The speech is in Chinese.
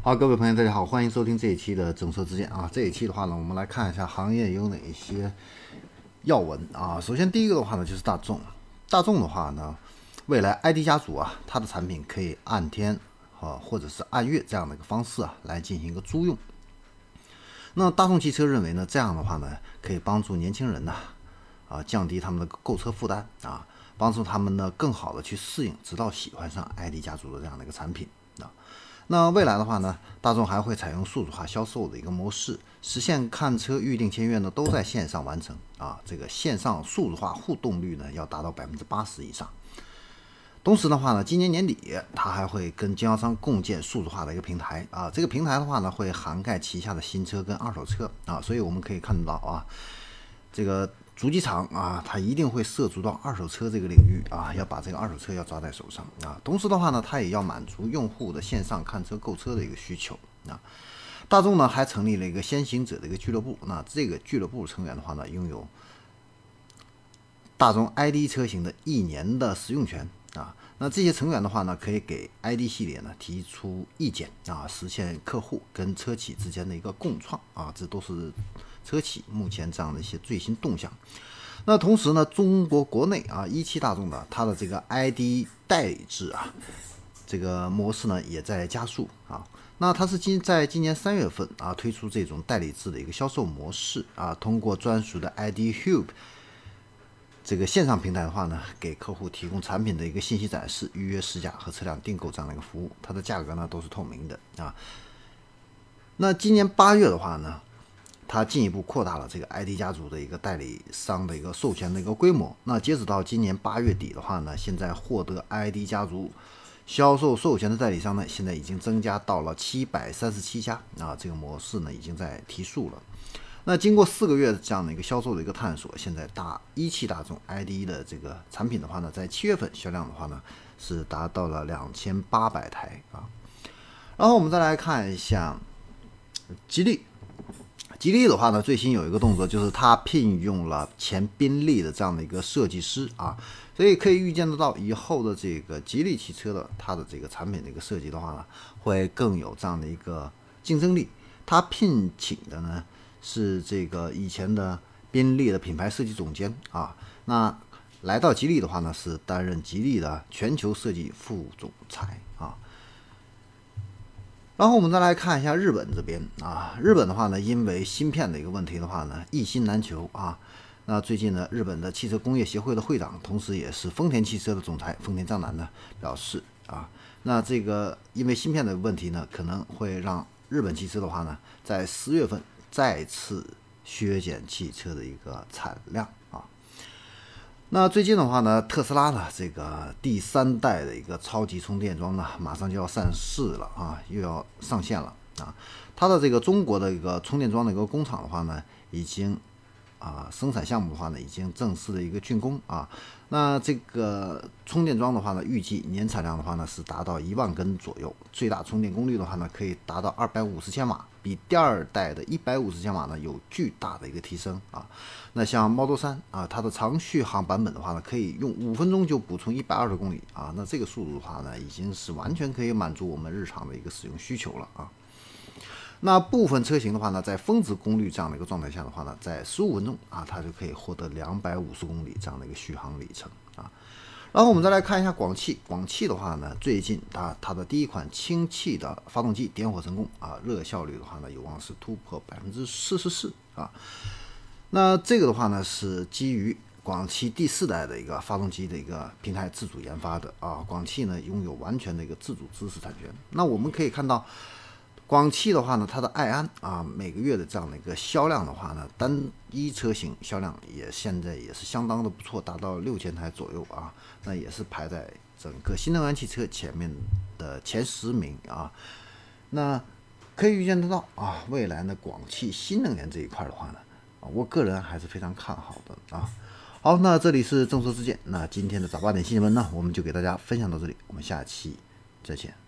好，各位朋友，大家好，欢迎收听这一期的正说之见啊。这一期的话呢，我们来看一下行业有哪一些要闻啊。首先第一个的话呢，就是大众。大众的话呢，未来 ID 家族啊，它的产品可以按天啊，或者是按月这样的一个方式啊，来进行一个租用。那大众汽车认为呢，这样的话呢，可以帮助年轻人呢，啊，降低他们的购车负担啊，帮助他们呢更好的去适应，直到喜欢上 ID 家族的这样的一个产品啊。那未来的话呢，大众还会采用数字化销售的一个模式，实现看车、预定、签约呢都在线上完成啊。这个线上数字化互动率呢要达到百分之八十以上。同时的话呢，今年年底它还会跟经销商共建数字化的一个平台啊。这个平台的话呢，会涵盖旗下的新车跟二手车啊。所以我们可以看到啊，这个。主机厂啊，它一定会涉足到二手车这个领域啊，要把这个二手车要抓在手上啊。同时的话呢，它也要满足用户的线上看车购车的一个需求啊。大众呢还成立了一个先行者的一个俱乐部，那这个俱乐部成员的话呢，拥有大众 ID 车型的一年的使用权啊。那这些成员的话呢，可以给 ID 系列呢提出意见啊，实现客户跟车企之间的一个共创啊，这都是。车企目前这样的一些最新动向，那同时呢，中国国内啊，一汽大众的它的这个 ID 代理制啊，这个模式呢也在加速啊。那它是今在今年三月份啊推出这种代理制的一个销售模式啊，通过专属的 ID Hub 这个线上平台的话呢，给客户提供产品的一个信息展示、预约试驾和车辆订购这样的一个服务，它的价格呢都是透明的啊。那今年八月的话呢？它进一步扩大了这个 ID 家族的一个代理商的一个授权的一个规模。那截止到今年八月底的话呢，现在获得 ID 家族销售授权的代理商呢，现在已经增加到了七百三十七家啊。这个模式呢，已经在提速了。那经过四个月的这样的一个销售的一个探索，现在大一汽大众 ID 的这个产品的话呢，在七月份销量的话呢，是达到了两千八百台啊。然后我们再来看一下吉利。吉利的话呢，最新有一个动作，就是它聘用了前宾利的这样的一个设计师啊，所以可以预见得到以后的这个吉利汽车的它的这个产品的一个设计的话呢，会更有这样的一个竞争力。他聘请的呢是这个以前的宾利的品牌设计总监啊，那来到吉利的话呢，是担任吉利的全球设计副总裁啊。然后我们再来看一下日本这边啊，日本的话呢，因为芯片的一个问题的话呢，一心难求啊。那最近呢，日本的汽车工业协会的会长，同时也是丰田汽车的总裁丰田章男呢表示啊，那这个因为芯片的问题呢，可能会让日本汽车的话呢，在十月份再次削减汽车的一个产量啊。那最近的话呢，特斯拉的这个第三代的一个超级充电桩呢，马上就要上市了啊，又要上线了啊。它的这个中国的一个充电桩的一个工厂的话呢，已经啊生产项目的话呢，已经正式的一个竣工啊。那这个充电桩的话呢，预计年产量的话呢是达到一万根左右，最大充电功率的话呢可以达到二百五十千瓦。比第二代的一百五十千瓦呢有巨大的一个提升啊，那像 Model 3啊，它的长续航版本的话呢，可以用五分钟就补充一百二十公里啊，那这个速度的话呢，已经是完全可以满足我们日常的一个使用需求了啊。那部分车型的话呢，在峰值功率这样的一个状态下的话呢，在十五分钟啊，它就可以获得两百五十公里这样的一个续航里程啊。然后我们再来看一下广汽，广汽的话呢，最近它它的第一款氢气的发动机点火成功啊，热效率的话呢，有望是突破百分之四十四啊。那这个的话呢，是基于广汽第四代的一个发动机的一个平台自主研发的啊，广汽呢拥有完全的一个自主知识产权。那我们可以看到。广汽的话呢，它的爱安啊，每个月的这样的一个销量的话呢，单一车型销量也现在也是相当的不错，达到六千台左右啊，那也是排在整个新能源汽车前面的前十名啊。那可以预见得到啊，未来呢，广汽新能源这一块的话呢，我个人还是非常看好的啊。好，那这里是众说之见，那今天的早八点新闻呢，我们就给大家分享到这里，我们下期再见。